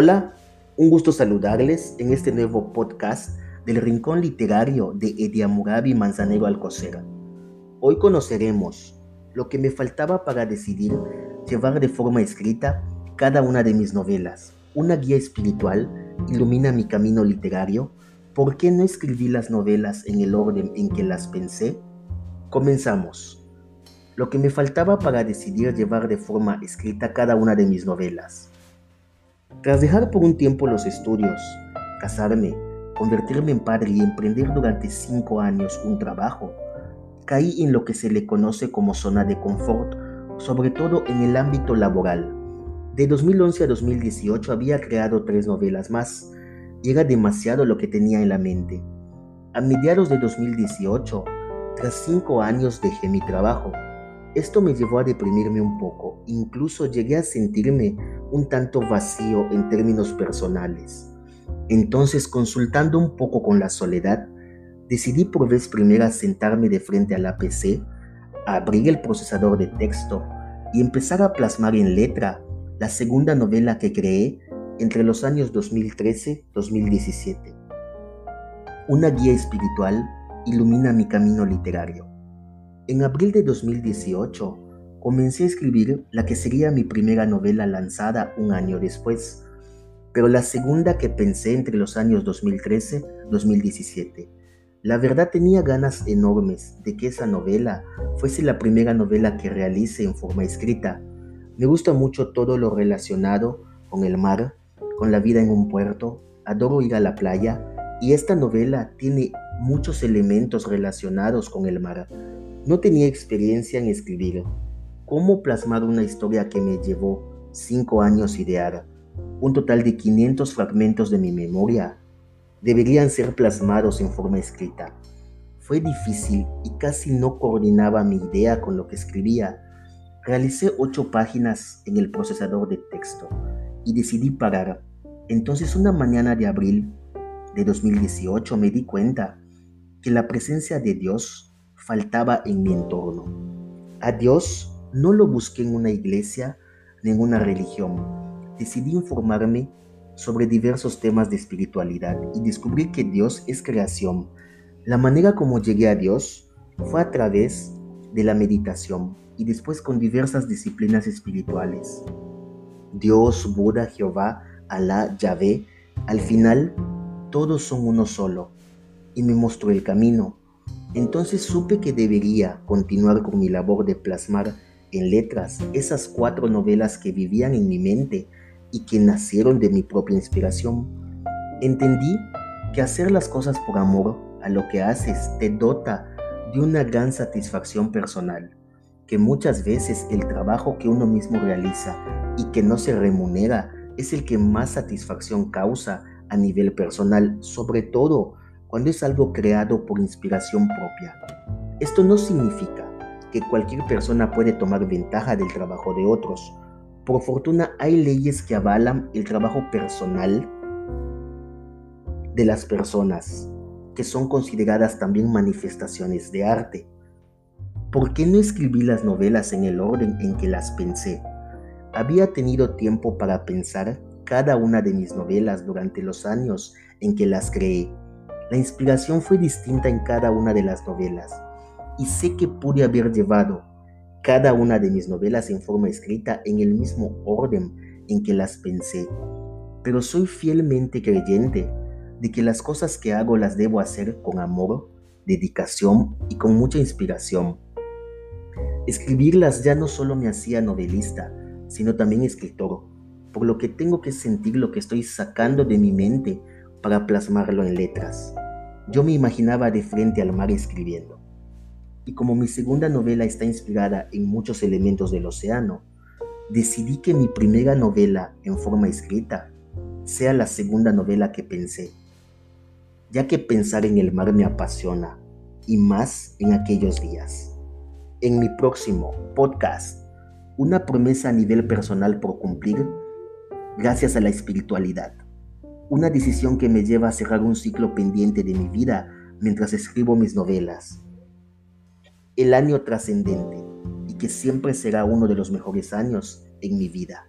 Hola, un gusto saludarles en este nuevo podcast del Rincón Literario de Ediamurabi Manzanero Alcocera. Hoy conoceremos lo que me faltaba para decidir llevar de forma escrita cada una de mis novelas. Una guía espiritual ilumina mi camino literario. ¿Por qué no escribí las novelas en el orden en que las pensé? Comenzamos. Lo que me faltaba para decidir llevar de forma escrita cada una de mis novelas. Tras dejar por un tiempo los estudios, casarme, convertirme en padre y emprender durante cinco años un trabajo, caí en lo que se le conoce como zona de confort, sobre todo en el ámbito laboral. De 2011 a 2018 había creado tres novelas más y era demasiado lo que tenía en la mente. A mediados de 2018, tras cinco años dejé mi trabajo. Esto me llevó a deprimirme un poco, incluso llegué a sentirme un tanto vacío en términos personales. Entonces, consultando un poco con la soledad, decidí por vez primera sentarme de frente a la PC, abrir el procesador de texto y empezar a plasmar en letra la segunda novela que creé entre los años 2013-2017. Una guía espiritual ilumina mi camino literario. En abril de 2018 comencé a escribir la que sería mi primera novela lanzada un año después, pero la segunda que pensé entre los años 2013-2017. La verdad tenía ganas enormes de que esa novela fuese la primera novela que realice en forma escrita. Me gusta mucho todo lo relacionado con el mar, con la vida en un puerto, adoro ir a la playa y esta novela tiene muchos elementos relacionados con el mar. No tenía experiencia en escribir. ¿Cómo plasmar una historia que me llevó cinco años idear? Un total de 500 fragmentos de mi memoria deberían ser plasmados en forma escrita. Fue difícil y casi no coordinaba mi idea con lo que escribía. Realicé ocho páginas en el procesador de texto y decidí parar. Entonces una mañana de abril de 2018 me di cuenta que la presencia de Dios faltaba en mi entorno. A Dios no lo busqué en una iglesia ni en una religión. Decidí informarme sobre diversos temas de espiritualidad y descubrí que Dios es creación. La manera como llegué a Dios fue a través de la meditación y después con diversas disciplinas espirituales. Dios, Buda, Jehová, Alá, Yahvé, al final todos son uno solo y me mostró el camino. Entonces supe que debería continuar con mi labor de plasmar en letras esas cuatro novelas que vivían en mi mente y que nacieron de mi propia inspiración. Entendí que hacer las cosas por amor a lo que haces te dota de una gran satisfacción personal, que muchas veces el trabajo que uno mismo realiza y que no se remunera es el que más satisfacción causa a nivel personal, sobre todo cuando es algo creado por inspiración propia. Esto no significa que cualquier persona puede tomar ventaja del trabajo de otros. Por fortuna hay leyes que avalan el trabajo personal de las personas, que son consideradas también manifestaciones de arte. ¿Por qué no escribí las novelas en el orden en que las pensé? Había tenido tiempo para pensar cada una de mis novelas durante los años en que las creé la inspiración fue distinta en cada una de las novelas y sé que pude haber llevado cada una de mis novelas en forma escrita en el mismo orden en que las pensé, pero soy fielmente creyente de que las cosas que hago las debo hacer con amor, dedicación y con mucha inspiración. Escribirlas ya no solo me hacía novelista, sino también escritor, por lo que tengo que sentir lo que estoy sacando de mi mente para plasmarlo en letras. Yo me imaginaba de frente al mar escribiendo. Y como mi segunda novela está inspirada en muchos elementos del océano, decidí que mi primera novela en forma escrita sea la segunda novela que pensé, ya que pensar en el mar me apasiona, y más en aquellos días. En mi próximo podcast, una promesa a nivel personal por cumplir gracias a la espiritualidad. Una decisión que me lleva a cerrar un ciclo pendiente de mi vida mientras escribo mis novelas. El año trascendente y que siempre será uno de los mejores años en mi vida.